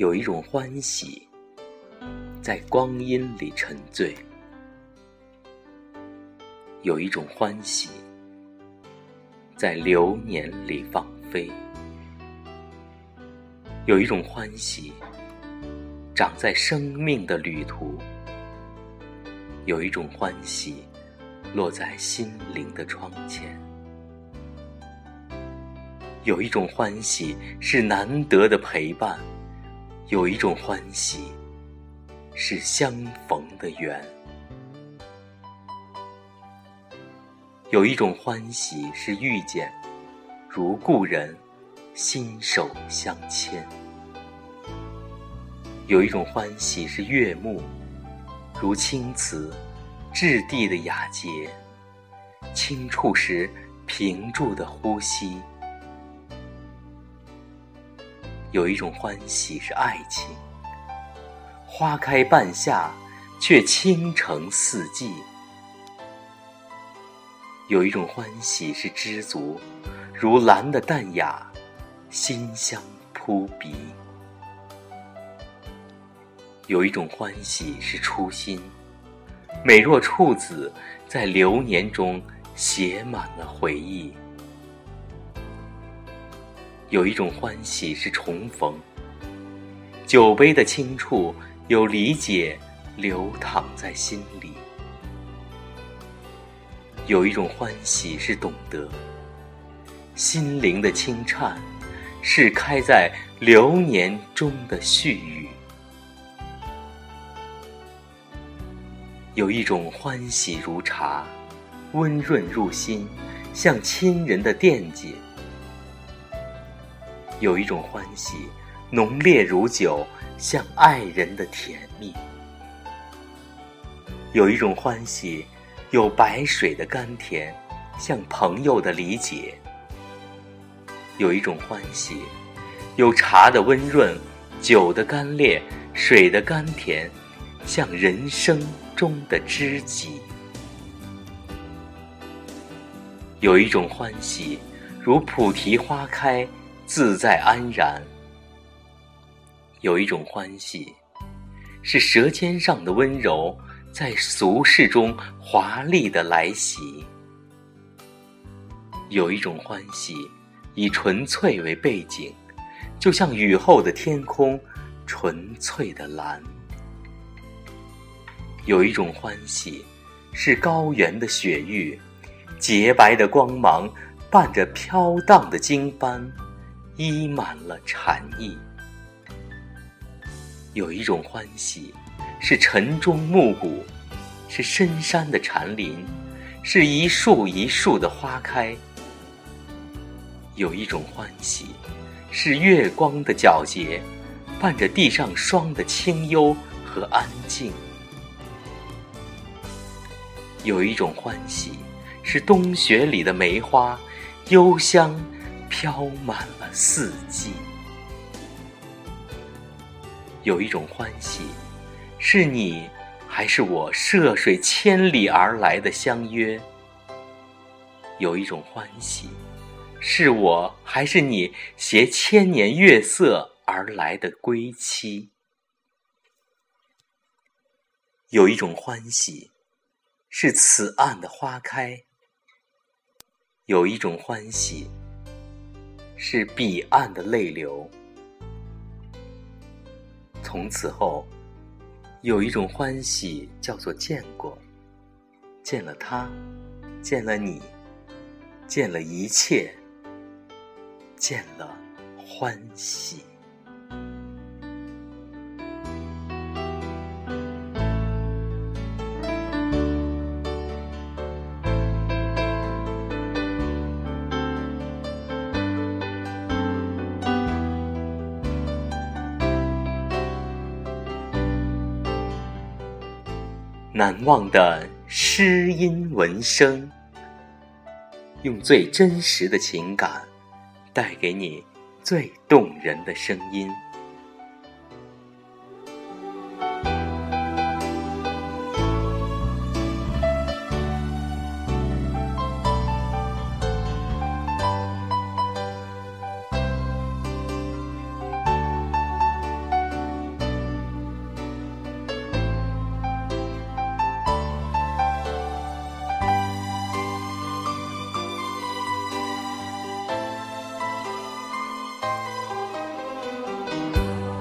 有一种欢喜，在光阴里沉醉；有一种欢喜，在流年里放飞；有一种欢喜，长在生命的旅途；有一种欢喜，落在心灵的窗前；有一种欢喜，是难得的陪伴。有一种欢喜，是相逢的缘；有一种欢喜是遇见，如故人，心手相牵；有一种欢喜是悦目，如青瓷，质地的雅洁，轻触时屏住的呼吸。有一种欢喜是爱情，花开半夏，却倾城四季；有一种欢喜是知足，如兰的淡雅，馨香扑鼻；有一种欢喜是初心，美若处子，在流年中写满了回忆。有一种欢喜是重逢，酒杯的轻触有理解流淌在心里；有一种欢喜是懂得，心灵的轻颤是开在流年中的絮语；有一种欢喜如茶，温润入心，像亲人的惦记。有一种欢喜，浓烈如酒，像爱人的甜蜜；有一种欢喜，有白水的甘甜，像朋友的理解；有一种欢喜，有茶的温润，酒的干烈，水的甘甜，像人生中的知己；有一种欢喜，如菩提花开。自在安然，有一种欢喜，是舌尖上的温柔，在俗世中华丽的来袭；有一种欢喜，以纯粹为背景，就像雨后的天空，纯粹的蓝；有一种欢喜，是高原的雪域，洁白的光芒，伴着飘荡的经斑。溢满了禅意，有一种欢喜，是晨钟暮鼓，是深山的禅林，是一树一树的花开；有一种欢喜，是月光的皎洁，伴着地上霜的清幽和安静；有一种欢喜，是冬雪里的梅花，幽香。飘满了四季，有一种欢喜，是你还是我涉水千里而来的相约；有一种欢喜，是我还是你携千年月色而来的归期；有一种欢喜，是此岸的花开；有一种欢喜。是彼岸的泪流。从此后，有一种欢喜叫做见过，见了他，见了你，见了一切，见了欢喜。难忘的诗音文声，用最真实的情感，带给你最动人的声音。